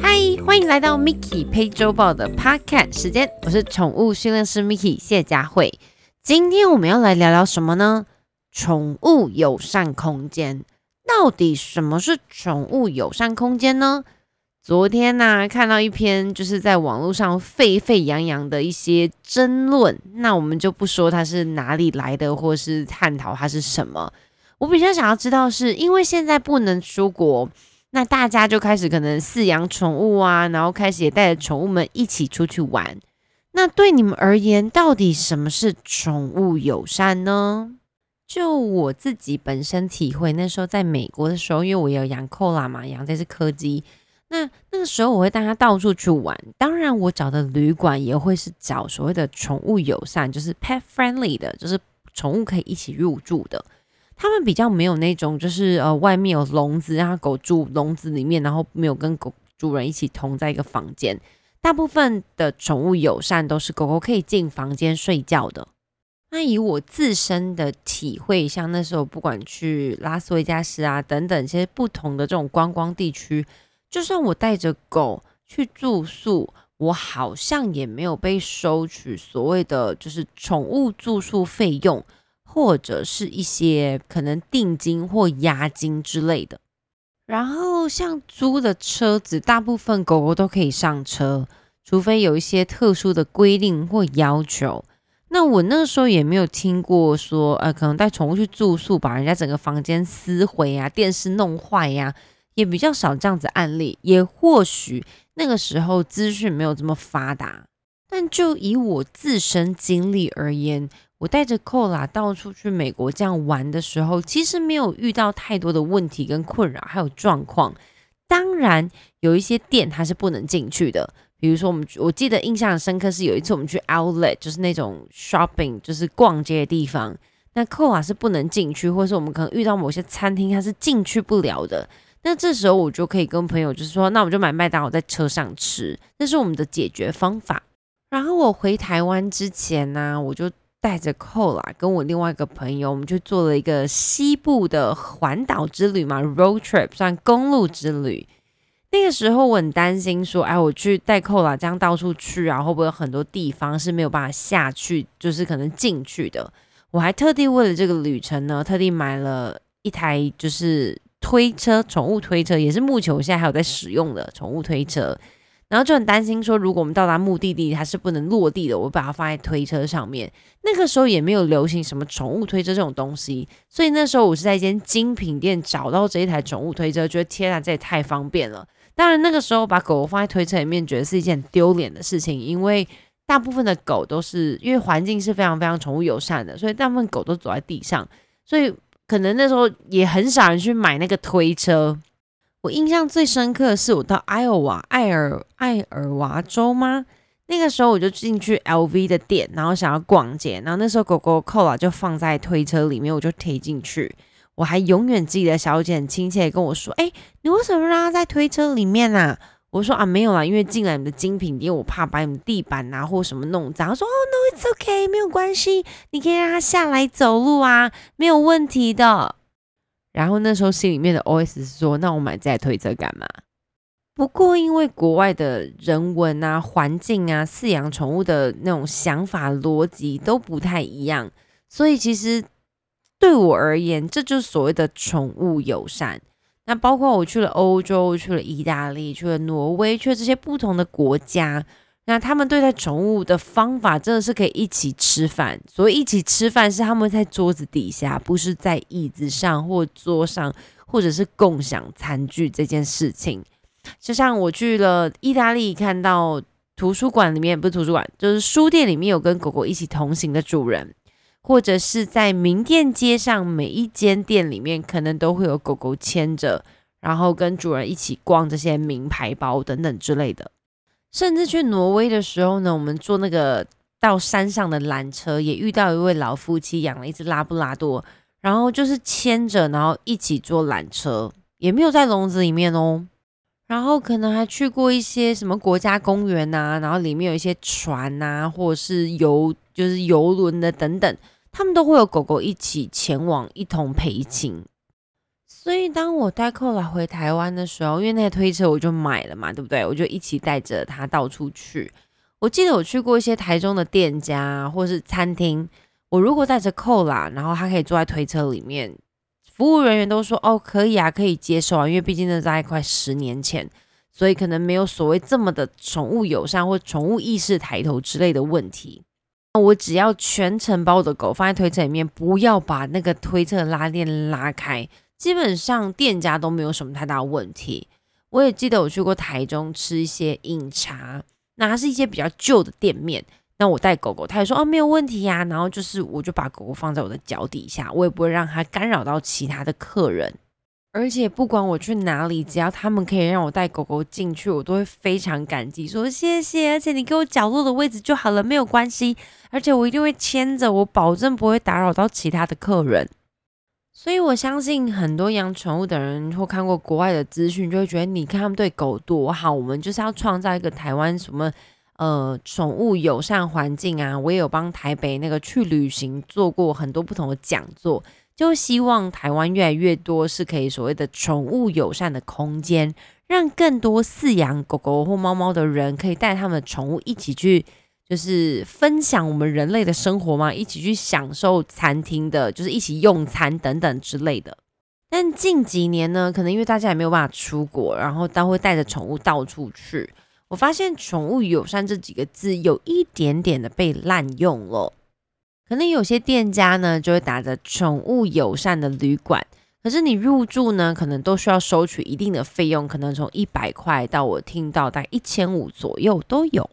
嗨，欢迎来到 Miki 配周报的 Podcast 时间，我是宠物训练师 Miki 谢佳慧。今天我们要来聊聊什么呢？宠物友善空间。到底什么是宠物友善空间呢？昨天呢，看到一篇就是在网络上沸沸扬扬的一些争论，那我们就不说它是哪里来的，或是探讨它是什么。我比较想要知道，是因为现在不能出国，那大家就开始可能饲养宠物啊，然后开始也带着宠物们一起出去玩。那对你们而言，到底什么是宠物友善呢？就我自己本身体会，那时候在美国的时候，因为我有养扣拉嘛，养这只柯基。那那个时候我会带它到处去玩，当然我找的旅馆也会是找所谓的宠物友善，就是 pet friendly 的，就是宠物可以一起入住的。他们比较没有那种，就是呃外面有笼子，让狗住笼子里面，然后没有跟狗主人一起同在一个房间。大部分的宠物友善都是狗狗可以进房间睡觉的。那以我自身的体会，像那时候不管去拉斯维加斯啊等等，其实不同的这种观光地区。就算我带着狗去住宿，我好像也没有被收取所谓的就是宠物住宿费用，或者是一些可能定金或押金之类的。然后像租的车子，大部分狗狗都可以上车，除非有一些特殊的规定或要求。那我那个时候也没有听过说，呃，可能带宠物去住宿，把人家整个房间撕毁啊，电视弄坏呀。也比较少这样子案例，也或许那个时候资讯没有这么发达，但就以我自身经历而言，我带着寇拉到处去美国这样玩的时候，其实没有遇到太多的问题跟困扰，还有状况。当然有一些店它是不能进去的，比如说我们我记得印象深刻是有一次我们去 Outlet，就是那种 shopping，就是逛街的地方，那寇拉是不能进去，或是我们可能遇到某些餐厅它是进去不了的。那这时候我就可以跟朋友就是说，那我就买麦当劳在车上吃，这是我们的解决方法。然后我回台湾之前呢，我就带着寇啦，跟我另外一个朋友，我们就做了一个西部的环岛之旅嘛，road trip 算公路之旅。那个时候我很担心说，哎，我去带寇啦这样到处去啊，会不会有很多地方是没有办法下去，就是可能进去的？我还特地为了这个旅程呢，特地买了一台就是。推车，宠物推车也是目前我现在还有在使用的宠物推车，然后就很担心说，如果我们到达目的地它是不能落地的，我把它放在推车上面。那个时候也没有流行什么宠物推车这种东西，所以那时候我是在一间精品店找到这一台宠物推车，觉得天啊，这也太方便了。当然那个时候把狗狗放在推车里面，觉得是一件丢脸的事情，因为大部分的狗都是因为环境是非常非常宠物友善的，所以大部分狗都走在地上，所以。可能那时候也很少人去买那个推车。我印象最深刻的是，我到艾尔瓦艾尔艾尔瓦州吗？那个时候我就进去 LV 的店，然后想要逛街，然后那时候狗狗扣了就放在推车里面，我就推进去。我还永远记得小姐很亲切跟我说：“哎，你为什么让它在推车里面啊？”我说啊没有啦，因为进来你的精品店，我怕把你们地板啊或什么弄脏。他说哦，no，it's OK，没有关系，你可以让它下来走路啊，没有问题的。然后那时候心里面的 OS 是说，那我买这台推车干嘛？不过因为国外的人文啊、环境啊、饲养宠物的那种想法逻辑都不太一样，所以其实对我而言，这就是所谓的宠物友善。那包括我去了欧洲，去了意大利，去了挪威，去了这些不同的国家。那他们对待宠物的方法真的是可以一起吃饭。所谓一起吃饭，是他们在桌子底下，不是在椅子上或桌上，或者是共享餐具这件事情。就像我去了意大利，看到图书馆里面不是图书馆，就是书店里面有跟狗狗一起同行的主人。或者是在名店街上，每一间店里面可能都会有狗狗牵着，然后跟主人一起逛这些名牌包等等之类的。甚至去挪威的时候呢，我们坐那个到山上的缆车，也遇到一位老夫妻养了一只拉布拉多，然后就是牵着，然后一起坐缆车，也没有在笼子里面哦。然后可能还去过一些什么国家公园呐，然后里面有一些船呐，或者是游就是游轮的等等，他们都会有狗狗一起前往，一同陪亲。所以当我带扣拉回台湾的时候，因为那推车我就买了嘛，对不对？我就一起带着它到处去。我记得我去过一些台中的店家或是餐厅，我如果带着扣拉，然后他可以坐在推车里面，服务人员都说哦可以啊，可以接受啊，因为毕竟那在快十年前，所以可能没有所谓这么的宠物友善或宠物意识抬头之类的问题。我只要全程把我的狗放在推车里面，不要把那个推车拉链拉开，基本上店家都没有什么太大问题。我也记得我去过台中吃一些饮茶。那它是一些比较旧的店面，那我带狗狗，他也说哦没有问题呀，然后就是我就把狗狗放在我的脚底下，我也不会让它干扰到其他的客人，而且不管我去哪里，只要他们可以让我带狗狗进去，我都会非常感激，说谢谢，而且你给我角落的位置就好了，没有关系，而且我一定会牵着，我保证不会打扰到其他的客人。所以我相信很多养宠物的人或看过国外的资讯，就会觉得你看他们对狗多好，我们就是要创造一个台湾什么呃宠物友善环境啊。我也有帮台北那个去旅行做过很多不同的讲座，就希望台湾越来越多是可以所谓的宠物友善的空间，让更多饲养狗狗或猫猫的人可以带他们的宠物一起去。就是分享我们人类的生活嘛，一起去享受餐厅的，就是一起用餐等等之类的。但近几年呢，可能因为大家也没有办法出国，然后都会带着宠物到处去。我发现“宠物友善”这几个字有一点点的被滥用了。可能有些店家呢，就会打着“宠物友善”的旅馆，可是你入住呢，可能都需要收取一定的费用，可能从一百块到我听到大概一千五左右都有。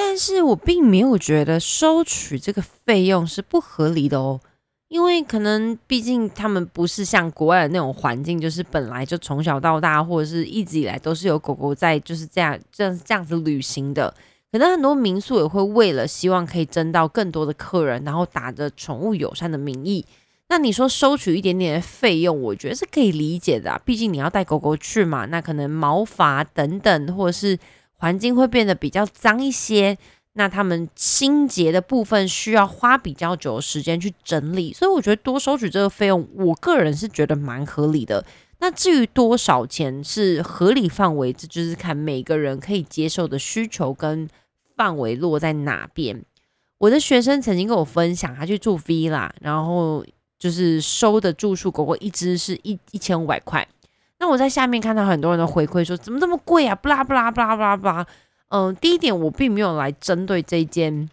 但是我并没有觉得收取这个费用是不合理的哦，因为可能毕竟他们不是像国外的那种环境，就是本来就从小到大或者是一直以来都是有狗狗在就是这样这样这样子旅行的。可能很多民宿也会为了希望可以争到更多的客人，然后打着宠物友善的名义，那你说收取一点点的费用，我觉得是可以理解的。毕竟你要带狗狗去嘛，那可能毛发等等或者是。环境会变得比较脏一些，那他们清洁的部分需要花比较久的时间去整理，所以我觉得多收取这个费用，我个人是觉得蛮合理的。那至于多少钱是合理范围，这就是看每个人可以接受的需求跟范围落在哪边。我的学生曾经跟我分享，他去住 villa，然后就是收的住宿狗狗一只是一一千五百块。那我在下面看到很多人的回馈说，怎么这么贵啊？不啦不啦不啦不啦不啦。嗯，第一点我并没有来针对这间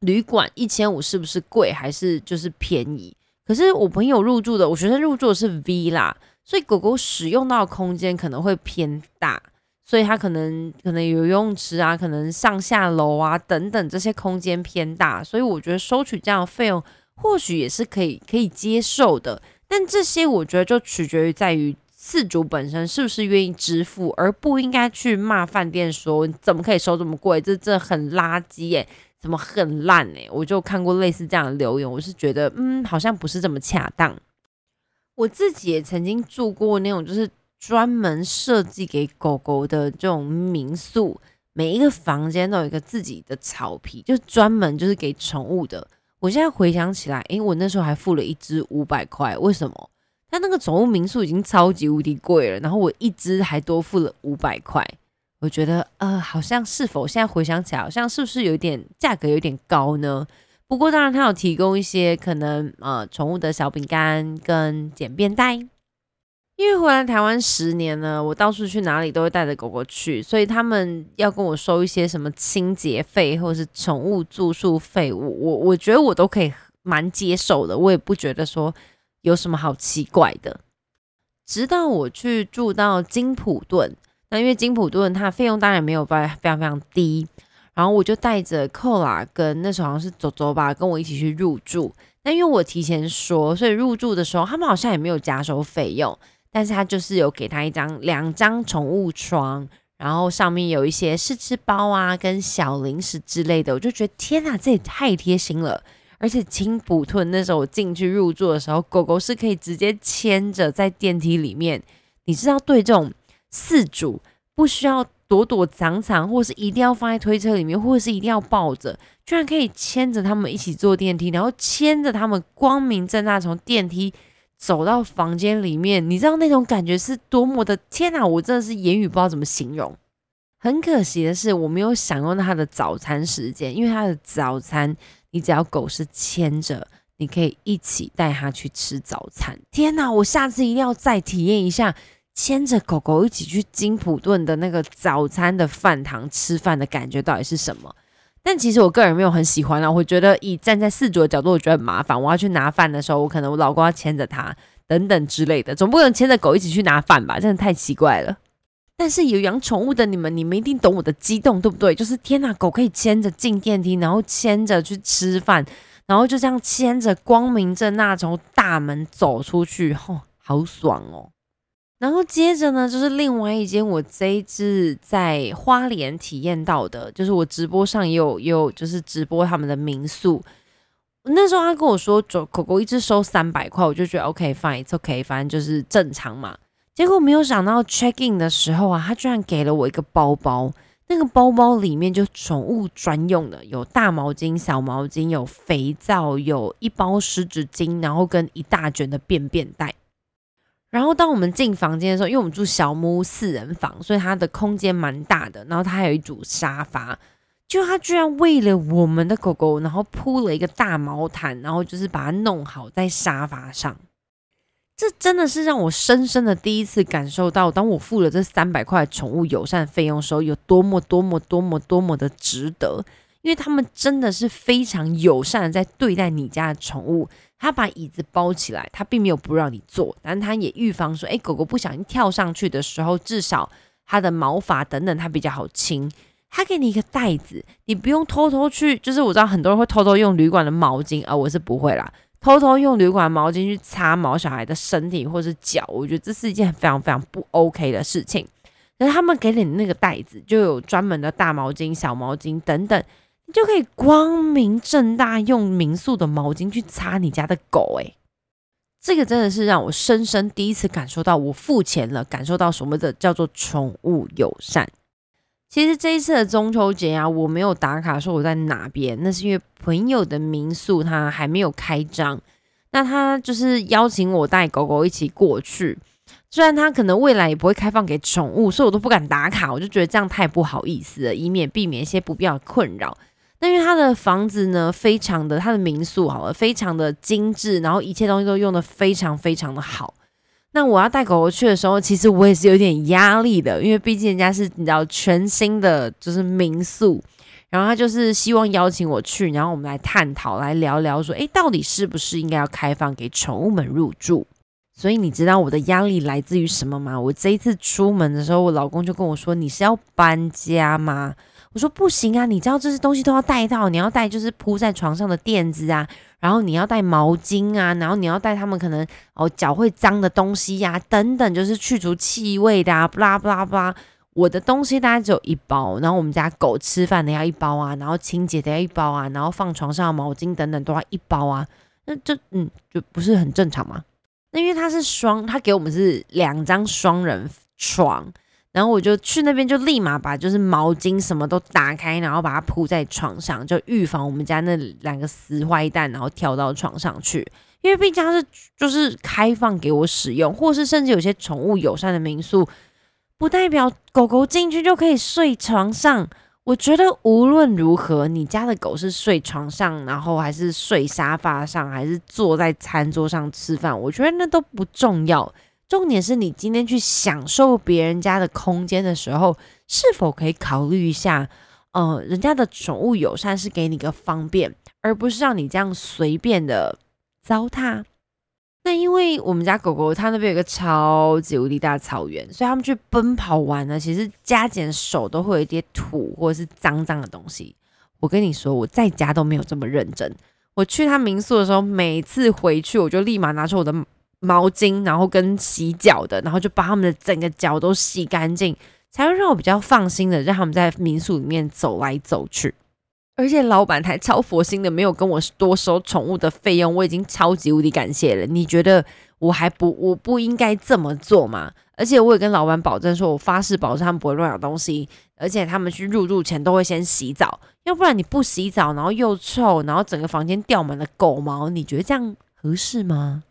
旅馆一千五是不是贵还是就是便宜。可是我朋友入住的，我学生入住的是 V 啦，所以狗狗使用到的空间可能会偏大，所以它可能可能游泳池啊，可能上下楼啊等等这些空间偏大，所以我觉得收取这样的费用或许也是可以可以接受的。但这些我觉得就取决于在于。四主本身是不是愿意支付，而不应该去骂饭店说怎么可以收这么贵？这这很垃圾耶，怎么很烂哎？我就看过类似这样的留言，我是觉得嗯，好像不是这么恰当。我自己也曾经住过那种就是专门设计给狗狗的这种民宿，每一个房间都有一个自己的草皮，就专门就是给宠物的。我现在回想起来，诶，我那时候还付了一只五百块，为什么？他那个宠物民宿已经超级无敌贵了，然后我一只还多付了五百块，我觉得呃，好像是否现在回想起来，好像是不是有点价格有点高呢？不过当然，他有提供一些可能呃宠物的小饼干跟简便袋。因为回来台湾十年了，我到处去哪里都会带着狗狗去，所以他们要跟我收一些什么清洁费或者是宠物住宿费，我我我觉得我都可以蛮接受的，我也不觉得说。有什么好奇怪的？直到我去住到金普顿，那因为金普顿它费用当然没有非非常非常低，然后我就带着寇拉跟那时候好像是走走吧，跟我一起去入住。那因为我提前说，所以入住的时候他们好像也没有加收费用，但是他就是有给他一张两张宠物床，然后上面有一些试吃包啊跟小零食之类的，我就觉得天哪，这也太贴心了。而且金普顿那时候我进去入住的时候，狗狗是可以直接牵着在电梯里面。你知道，对这种四主不需要躲躲藏藏，或是一定要放在推车里面，或者是一定要抱着，居然可以牵着他们一起坐电梯，然后牵着他们光明正大从电梯走到房间里面，你知道那种感觉是多么的天哪！我真的是言语不知道怎么形容。很可惜的是，我没有享用它的早餐时间，因为它的早餐，你只要狗是牵着，你可以一起带它去吃早餐。天哪！我下次一定要再体验一下牵着狗狗一起去金普顿的那个早餐的饭堂吃饭的感觉到底是什么？但其实我个人没有很喜欢啊，我觉得以站在四主的角度，我觉得很麻烦。我要去拿饭的时候，我可能我老公要牵着它等等之类的，总不能牵着狗一起去拿饭吧？真的太奇怪了。但是有养宠物的你们，你们一定懂我的激动，对不对？就是天哪，狗可以牵着进电梯，然后牵着去吃饭，然后就这样牵着光明正大从大门走出去，吼，好爽哦！然后接着呢，就是另外一间我这一次在花莲体验到的，就是我直播上也有也有就是直播他们的民宿。那时候他跟我说，狗狗狗一只收三百块，我就觉得 OK fine，it's OK，反正就是正常嘛。结果没有想到 check in 的时候啊，他居然给了我一个包包，那个包包里面就宠物专用的，有大毛巾、小毛巾，有肥皂，有一包湿纸巾，然后跟一大卷的便便袋。然后当我们进房间的时候，因为我们住小木屋四人房，所以它的空间蛮大的。然后它还有一组沙发，就它居然为了我们的狗狗，然后铺了一个大毛毯，然后就是把它弄好在沙发上。这真的是让我深深的第一次感受到，当我付了这三百块宠物友善费用的时候，有多么多么多么多么的值得。因为他们真的是非常友善的在对待你家的宠物。他把椅子包起来，他并没有不让你坐，但他也预防说，哎，狗狗不小心跳上去的时候，至少它的毛发等等它比较好清。他给你一个袋子，你不用偷偷去，就是我知道很多人会偷偷用旅馆的毛巾，而我是不会啦，偷偷用旅馆毛巾去擦毛小孩的身体或是脚，我觉得这是一件非常非常不 OK 的事情。那他们给你那个袋子，就有专门的大毛巾、小毛巾等等。你就可以光明正大用民宿的毛巾去擦你家的狗，诶，这个真的是让我深深第一次感受到，我付钱了，感受到什么的叫做宠物友善。其实这一次的中秋节啊，我没有打卡说我在哪边，那是因为朋友的民宿他还没有开张，那他就是邀请我带狗狗一起过去，虽然他可能未来也不会开放给宠物，所以我都不敢打卡，我就觉得这样太不好意思了，以免避免一些不必要的困扰。那因为他的房子呢，非常的他的民宿好了，非常的精致，然后一切东西都用的非常非常的好。那我要带狗狗去的时候，其实我也是有点压力的，因为毕竟人家是你知道全新的就是民宿，然后他就是希望邀请我去，然后我们来探讨来聊聊说，诶，到底是不是应该要开放给宠物们入住？所以你知道我的压力来自于什么吗？我这一次出门的时候，我老公就跟我说：“你是要搬家吗？”我说不行啊，你知道这些东西都要带到，你要带就是铺在床上的垫子啊，然后你要带毛巾啊，然后你要带他们可能哦脚会脏的东西呀，等等，就是去除气味的啊，布拉布拉布拉。我的东西大概只有一包，然后我们家狗吃饭的要一包啊，然后清洁的要一包啊，然后放床上的毛巾等等都要一包啊，那这嗯就不是很正常吗？那因为它是双，他给我们是两张双人床。然后我就去那边，就立马把就是毛巾什么都打开，然后把它铺在床上，就预防我们家那两个死坏蛋，然后跳到床上去。因为毕竟它是就是开放给我使用，或是甚至有些宠物友善的民宿，不代表狗狗进去就可以睡床上。我觉得无论如何，你家的狗是睡床上，然后还是睡沙发上，还是坐在餐桌上吃饭，我觉得那都不重要。重点是你今天去享受别人家的空间的时候，是否可以考虑一下，呃，人家的宠物友善是给你个方便，而不是让你这样随便的糟蹋。那因为我们家狗狗它那边有个超级无敌大草原，所以他们去奔跑完呢，其实加减手都会有一点土或者是脏脏的东西。我跟你说，我在家都没有这么认真。我去他民宿的时候，每次回去我就立马拿出我的。毛巾，然后跟洗脚的，然后就把他们的整个脚都洗干净，才会让我比较放心的让他们在民宿里面走来走去。而且老板还超佛心的，没有跟我多收宠物的费用，我已经超级无敌感谢了。你觉得我还不我不应该这么做吗？而且我也跟老板保证说，我发誓保证他们不会乱咬东西，而且他们去入住前都会先洗澡，要不然你不洗澡，然后又臭，然后整个房间掉满了狗毛，你觉得这样合适吗？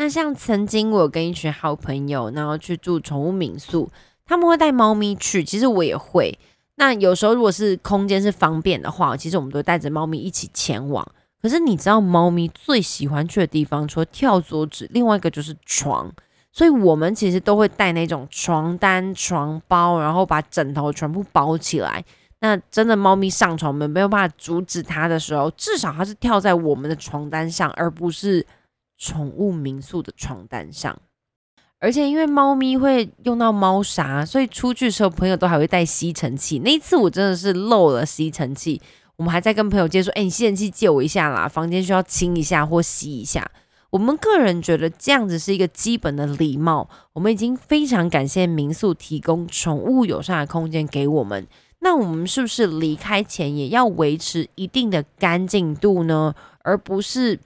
那像曾经我有跟一群好朋友，然后去住宠物民宿，他们会带猫咪去，其实我也会。那有时候如果是空间是方便的话，其实我们都带着猫咪一起前往。可是你知道猫咪最喜欢去的地方，除了跳桌子，另外一个就是床。所以我们其实都会带那种床单、床包，然后把枕头全部包起来。那真的猫咪上床，我们没有办法阻止它的时候，至少它是跳在我们的床单上，而不是宠物民宿的床单上。而且因为猫咪会用到猫砂，所以出去的时候朋友都还会带吸尘器。那一次我真的是漏了吸尘器，我们还在跟朋友借说：“哎，你吸尘器借我一下啦，房间需要清一下或吸一下。”我们个人觉得这样子是一个基本的礼貌。我们已经非常感谢民宿提供宠物友善的空间给我们。那我们是不是离开前也要维持一定的干净度呢？而不是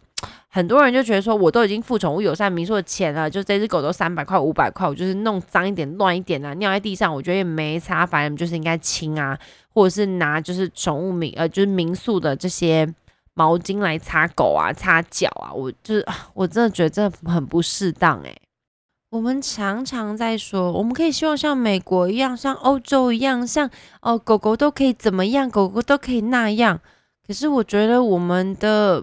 很多人就觉得说，我都已经付宠物友善民宿的钱了，就这只狗都三百块、五百块，我就是弄脏一点、乱一点啊，尿在地上，我觉得也没差，反正就是应该清啊，或者是拿就是宠物民呃就是民宿的这些毛巾来擦狗啊、擦脚啊，我就是我真的觉得这很不适当诶。我们常常在说，我们可以希望像美国一样，像欧洲一样，像哦狗狗都可以怎么样，狗狗都可以那样。可是我觉得我们的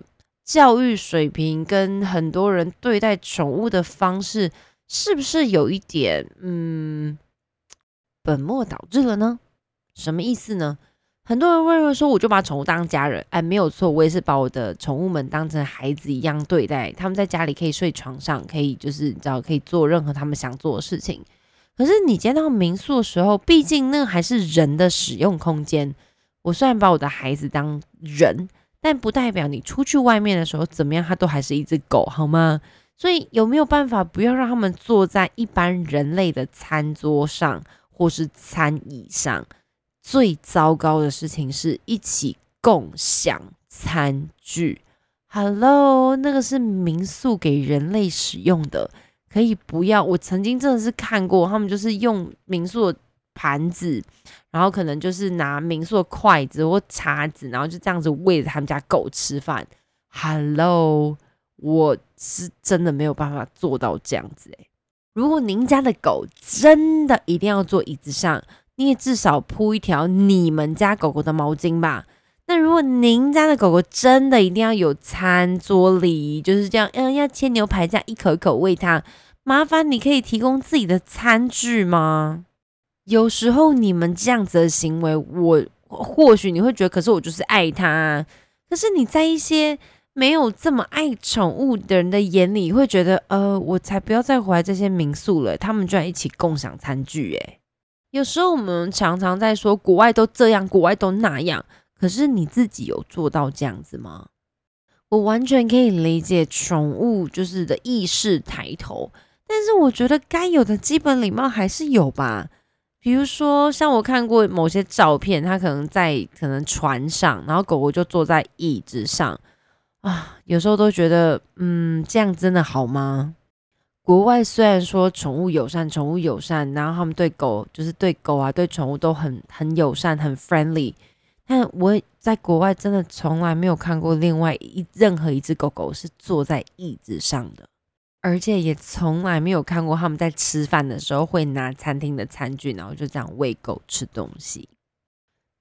教育水平跟很多人对待宠物的方式，是不是有一点嗯本末倒置了呢？什么意思呢？很多人认为说，我就把宠物当家人，哎，没有错，我也是把我的宠物们当成孩子一样对待。他们在家里可以睡床上，可以就是你知道，可以做任何他们想做的事情。可是你接到民宿的时候，毕竟那还是人的使用空间。我虽然把我的孩子当人，但不代表你出去外面的时候怎么样，它都还是一只狗，好吗？所以有没有办法不要让他们坐在一般人类的餐桌上或是餐椅上？最糟糕的事情是一起共享餐具。Hello，那个是民宿给人类使用的，可以不要。我曾经真的是看过，他们就是用民宿盘子，然后可能就是拿民宿的筷子或叉子，然后就这样子喂着他们家狗吃饭。Hello，我是真的没有办法做到这样子诶。如果您家的狗真的一定要坐椅子上。你也至少铺一条你们家狗狗的毛巾吧。那如果您家的狗狗真的一定要有餐桌礼仪，就是这样，嗯，要切牛排这样一口一口喂它，麻烦你可以提供自己的餐具吗？有时候你们这样子的行为，我或许你会觉得，可是我就是爱它。可是你在一些没有这么爱宠物的人的眼里，会觉得，呃，我才不要再回来这些民宿了，他们居然一起共享餐具，诶。有时候我们常常在说国外都这样，国外都那样，可是你自己有做到这样子吗？我完全可以理解宠物就是的意识抬头，但是我觉得该有的基本礼貌还是有吧。比如说，像我看过某些照片，它可能在可能船上，然后狗狗就坐在椅子上啊，有时候都觉得，嗯，这样真的好吗？国外虽然说宠物友善，宠物友善，然后他们对狗就是对狗啊，对宠物都很很友善，很 friendly。但我在国外真的从来没有看过另外一任何一只狗狗是坐在椅子上的，而且也从来没有看过他们在吃饭的时候会拿餐厅的餐具，然后就这样喂狗吃东西。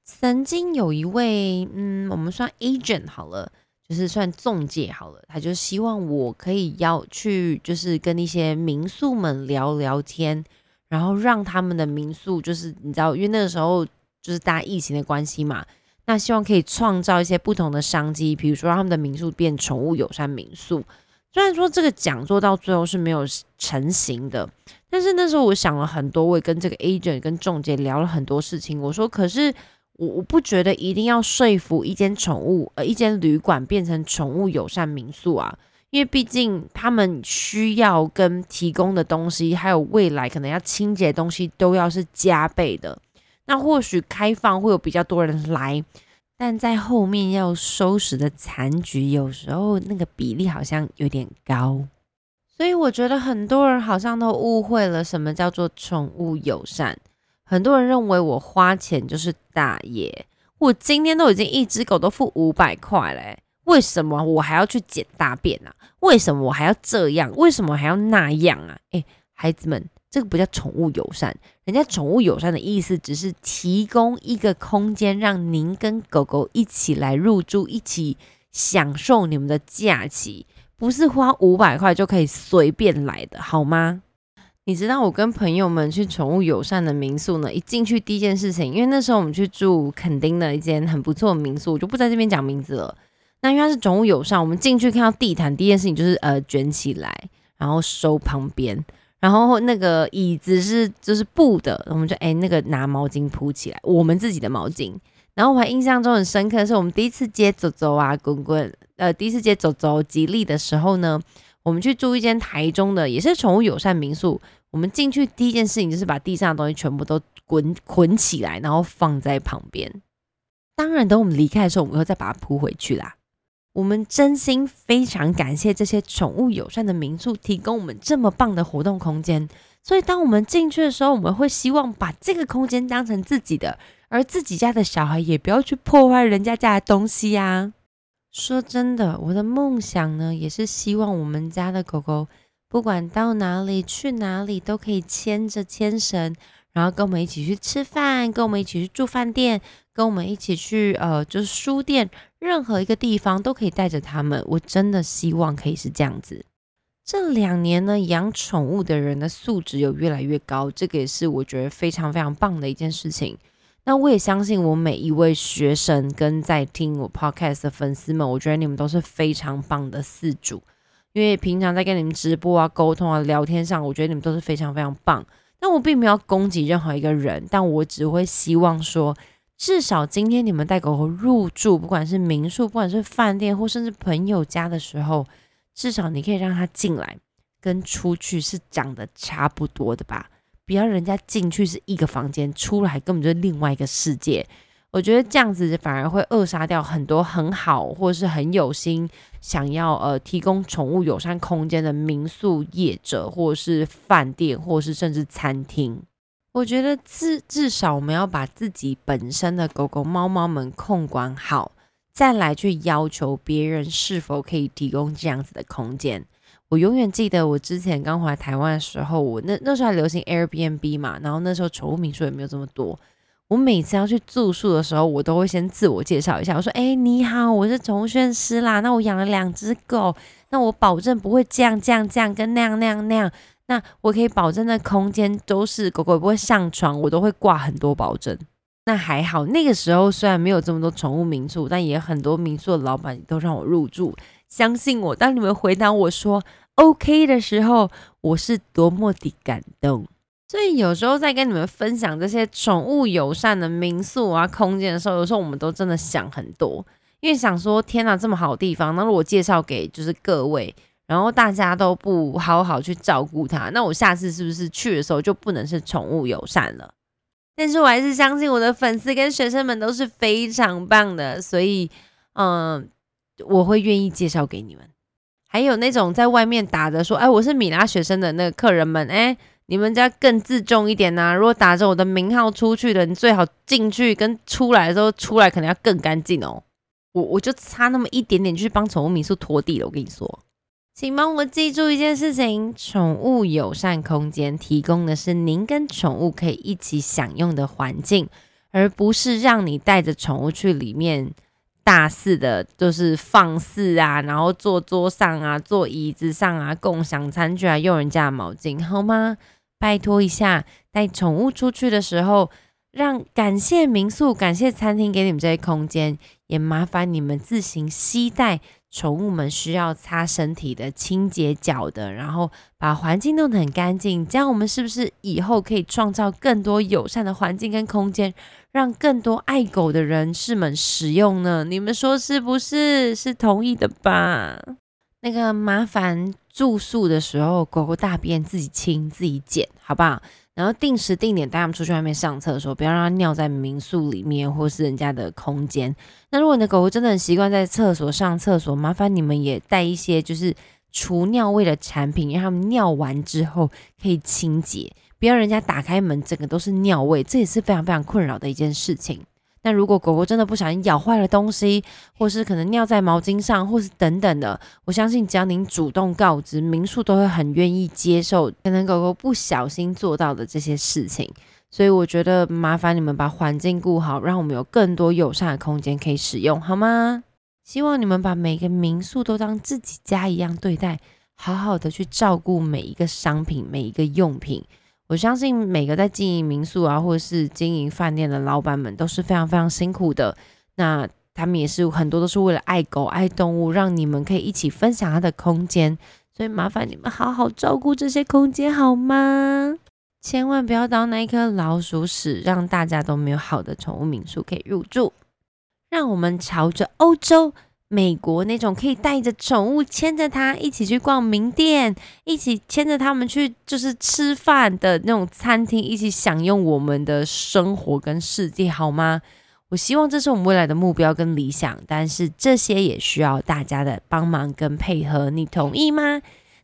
曾经有一位，嗯，我们算 agent 好了。就是算中介好了，他就希望我可以要去，就是跟一些民宿们聊聊天，然后让他们的民宿，就是你知道，因为那个时候就是大家疫情的关系嘛，那希望可以创造一些不同的商机，比如说让他们的民宿变宠物友善民宿。虽然说这个讲座到最后是没有成型的，但是那时候我想了很多，我也跟这个 agent 跟中介聊了很多事情，我说可是。我我不觉得一定要说服一间宠物呃一间旅馆变成宠物友善民宿啊，因为毕竟他们需要跟提供的东西，还有未来可能要清洁的东西都要是加倍的。那或许开放会有比较多人来，但在后面要收拾的残局，有时候那个比例好像有点高。所以我觉得很多人好像都误会了什么叫做宠物友善。很多人认为我花钱就是大爷，我今天都已经一只狗都付五百块嘞，为什么我还要去捡大便啊？为什么我还要这样？为什么还要那样啊？诶，孩子们，这个不叫宠物友善，人家宠物友善的意思只是提供一个空间，让您跟狗狗一起来入住，一起享受你们的假期，不是花五百块就可以随便来的，好吗？你知道我跟朋友们去宠物友善的民宿呢，一进去第一件事情，因为那时候我们去住垦丁的一间很不错的民宿，我就不在这边讲名字了。那因为它是宠物友善，我们进去看到地毯，第一件事情就是呃卷起来，然后收旁边，然后那个椅子是就是布的，我们就哎那个拿毛巾铺起来，我们自己的毛巾。然后我还印象中很深刻的是，我们第一次接走走啊滚滚，呃第一次接走走吉利的时候呢，我们去住一间台中的也是宠物友善民宿。我们进去第一件事情就是把地上的东西全部都滚捆起来，然后放在旁边。当然，等我们离开的时候，我们会再把它铺回去啦。我们真心非常感谢这些宠物友善的民宿提供我们这么棒的活动空间。所以，当我们进去的时候，我们会希望把这个空间当成自己的，而自己家的小孩也不要去破坏人家家的东西呀。说真的，我的梦想呢，也是希望我们家的狗狗。不管到哪里去哪里都可以牵着牵绳，然后跟我们一起去吃饭，跟我们一起去住饭店，跟我们一起去呃就是书店，任何一个地方都可以带着他们。我真的希望可以是这样子。这两年呢，养宠物的人的素质有越来越高，这个也是我觉得非常非常棒的一件事情。那我也相信我每一位学生跟在听我 podcast 的粉丝们，我觉得你们都是非常棒的四主。因为平常在跟你们直播啊、沟通啊、聊天上，我觉得你们都是非常非常棒。但我并没有攻击任何一个人，但我只会希望说，至少今天你们带狗狗入住，不管是民宿、不管是饭店，或甚至朋友家的时候，至少你可以让它进来，跟出去是长得差不多的吧？不要人家进去是一个房间，出来根本就是另外一个世界。我觉得这样子反而会扼杀掉很多很好或是很有心想要呃提供宠物友善空间的民宿业者，或是饭店，或是甚至餐厅。我觉得至至少我们要把自己本身的狗狗、猫猫们控管好，再来去要求别人是否可以提供这样子的空间。我永远记得我之前刚回来台湾的时候，我那那时候还流行 Airbnb 嘛，然后那时候宠物民宿也没有这么多。我每次要去住宿的时候，我都会先自我介绍一下。我说：“哎，你好，我是宠物训师啦。那我养了两只狗，那我保证不会这样、这样、这样跟那样、那样、那样。那我可以保证那空间都是狗狗不会上床，我都会挂很多保证。那还好，那个时候虽然没有这么多宠物民宿，但也很多民宿的老板都让我入住。相信我，当你们回答我说 OK 的时候，我是多么的感动。”所以有时候在跟你们分享这些宠物友善的民宿啊空间的时候，有时候我们都真的想很多，因为想说天哪，这么好的地方，那如果介绍给就是各位，然后大家都不好好去照顾它，那我下次是不是去的时候就不能是宠物友善了？但是我还是相信我的粉丝跟学生们都是非常棒的，所以嗯，我会愿意介绍给你们。还有那种在外面打着说，哎，我是米拉学生的那个客人们，哎。你们家更自重一点呐！如果打着我的名号出去的，你最好进去跟出来的时候出来可能要更干净哦。我我就差那么一点点，去帮宠物民宿拖地了。我跟你说，请帮我记住一件事情：宠物友善空间提供的是您跟宠物可以一起享用的环境，而不是让你带着宠物去里面大肆的，就是放肆啊，然后坐桌上啊，坐椅子上啊，共享餐具啊，用人家的毛巾，好吗？拜托一下，带宠物出去的时候，让感谢民宿、感谢餐厅给你们这些空间，也麻烦你们自行携带宠物们需要擦身体的、清洁脚的，然后把环境弄得很干净。这样我们是不是以后可以创造更多友善的环境跟空间，让更多爱狗的人士们使用呢？你们说是不是？是同意的吧？那个麻烦。住宿的时候，狗狗大便自己清自己捡，好不好？然后定时定点带它们出去外面上厕所，不要让它尿在民宿里面或是人家的空间。那如果你的狗狗真的很习惯在厕所上厕所，麻烦你们也带一些就是除尿味的产品，让它们尿完之后可以清洁，不要人家打开门整个都是尿味，这也是非常非常困扰的一件事情。那如果狗狗真的不小心咬坏了东西，或是可能尿在毛巾上，或是等等的，我相信只要您主动告知，民宿都会很愿意接受可能狗狗不小心做到的这些事情。所以我觉得麻烦你们把环境顾好，让我们有更多友善的空间可以使用，好吗？希望你们把每个民宿都当自己家一样对待，好好的去照顾每一个商品、每一个用品。我相信每个在经营民宿啊，或者是经营饭店的老板们都是非常非常辛苦的。那他们也是很多都是为了爱狗爱动物，让你们可以一起分享他的空间。所以麻烦你们好好照顾这些空间好吗？千万不要当那一颗老鼠屎，让大家都没有好的宠物民宿可以入住。让我们朝着欧洲。美国那种可以带着宠物牵着它一起去逛名店，一起牵着它们去就是吃饭的那种餐厅，一起享用我们的生活跟世界，好吗？我希望这是我们未来的目标跟理想，但是这些也需要大家的帮忙跟配合，你同意吗？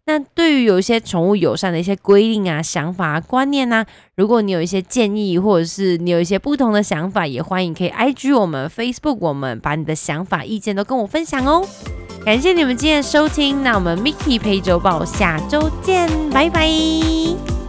那对于有一些宠物友善的一些规定啊、想法、啊观念呢，如果你有一些建议，或者是你有一些不同的想法，也欢迎可以 I G 我们、Facebook 我们，把你的想法、意见都跟我分享哦。感谢你们今天的收听，那我们 Mickey 陪周报下周见，拜拜。